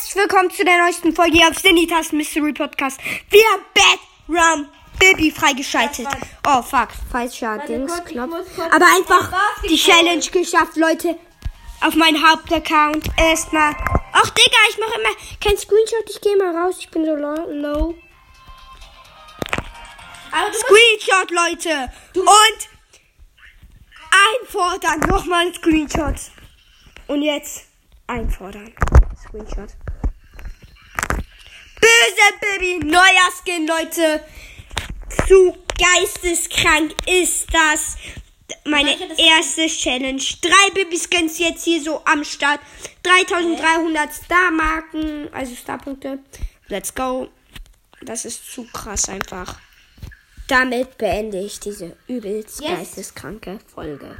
herzlich willkommen zu der neuesten Folge hier auf Sinitas Mystery Podcast. Wir haben Bad Rum Baby freigeschaltet. Oh fuck, falscher Dings kurz, ich Knopf. muss kurz Aber einfach ein die. Challenge geschafft, Leute. Auf meinen Hauptaccount erstmal. Ach Digga, ich mache immer kein Screenshot. Ich gehe mal raus. Ich bin so low. Screenshot, Leute. Und einfordern. Nochmal ein Screenshot. Und jetzt einfordern. Screenshot. Böse Baby. Neuer Skin, Leute. Zu geisteskrank ist das. Meine das erste Challenge. Drei Baby-Skins jetzt hier so am Start. 3300 Star-Marken. Also Star-Punkte. Let's go. Das ist zu krass einfach. Damit beende ich diese übelst Yes. geisteskranke Folge.